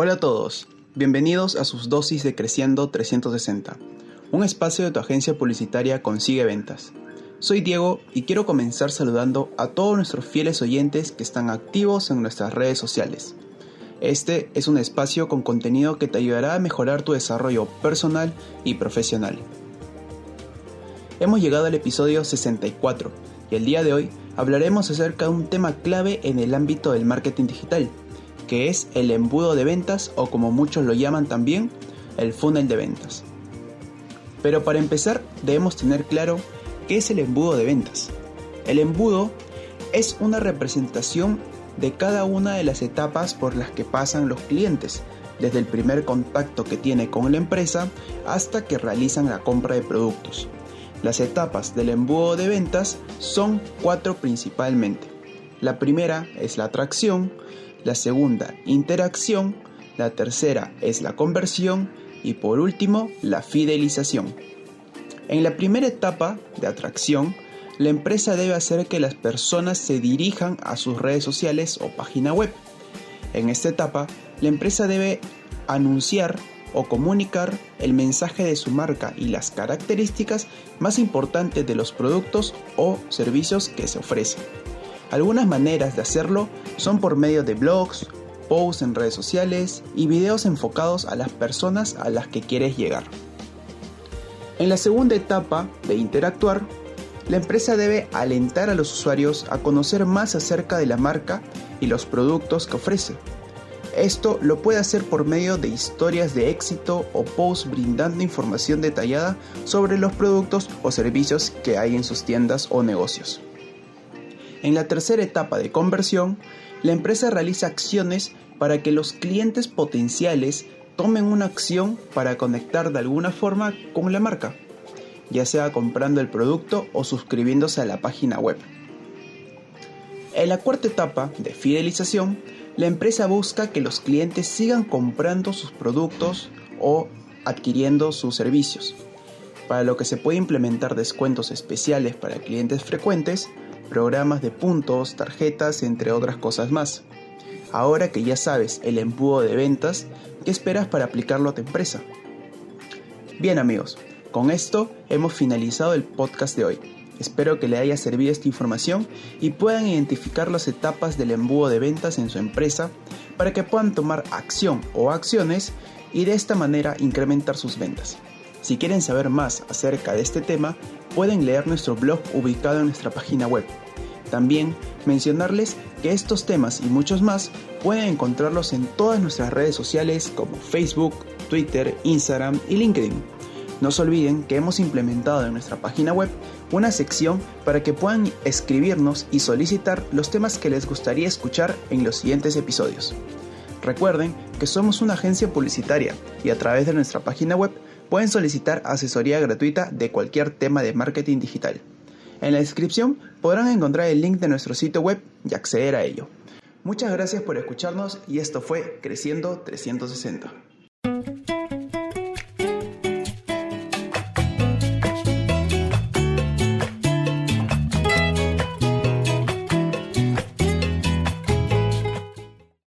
Hola a todos, bienvenidos a sus dosis de Creciendo 360, un espacio de tu agencia publicitaria Consigue Ventas. Soy Diego y quiero comenzar saludando a todos nuestros fieles oyentes que están activos en nuestras redes sociales. Este es un espacio con contenido que te ayudará a mejorar tu desarrollo personal y profesional. Hemos llegado al episodio 64 y el día de hoy hablaremos acerca de un tema clave en el ámbito del marketing digital, que es el embudo de ventas o como muchos lo llaman también, el funnel de ventas. Pero para empezar debemos tener claro qué es el embudo de ventas. El embudo es una representación de cada una de las etapas por las que pasan los clientes, desde el primer contacto que tiene con la empresa hasta que realizan la compra de productos. Las etapas del embudo de ventas son cuatro principalmente. La primera es la atracción, la segunda interacción, la tercera es la conversión y por último la fidelización. En la primera etapa de atracción, la empresa debe hacer que las personas se dirijan a sus redes sociales o página web. En esta etapa, la empresa debe anunciar o comunicar el mensaje de su marca y las características más importantes de los productos o servicios que se ofrecen. Algunas maneras de hacerlo son por medio de blogs, posts en redes sociales y videos enfocados a las personas a las que quieres llegar. En la segunda etapa de interactuar, la empresa debe alentar a los usuarios a conocer más acerca de la marca y los productos que ofrece. Esto lo puede hacer por medio de historias de éxito o posts brindando información detallada sobre los productos o servicios que hay en sus tiendas o negocios. En la tercera etapa de conversión, la empresa realiza acciones para que los clientes potenciales tomen una acción para conectar de alguna forma con la marca, ya sea comprando el producto o suscribiéndose a la página web. En la cuarta etapa de fidelización, la empresa busca que los clientes sigan comprando sus productos o adquiriendo sus servicios, para lo que se puede implementar descuentos especiales para clientes frecuentes programas de puntos, tarjetas, entre otras cosas más. Ahora que ya sabes el embudo de ventas, ¿qué esperas para aplicarlo a tu empresa? Bien amigos, con esto hemos finalizado el podcast de hoy. Espero que le haya servido esta información y puedan identificar las etapas del embudo de ventas en su empresa para que puedan tomar acción o acciones y de esta manera incrementar sus ventas. Si quieren saber más acerca de este tema, pueden leer nuestro blog ubicado en nuestra página web. También mencionarles que estos temas y muchos más pueden encontrarlos en todas nuestras redes sociales como Facebook, Twitter, Instagram y LinkedIn. No se olviden que hemos implementado en nuestra página web una sección para que puedan escribirnos y solicitar los temas que les gustaría escuchar en los siguientes episodios. Recuerden que somos una agencia publicitaria y a través de nuestra página web pueden solicitar asesoría gratuita de cualquier tema de marketing digital. En la descripción podrán encontrar el link de nuestro sitio web y acceder a ello. Muchas gracias por escucharnos y esto fue Creciendo 360.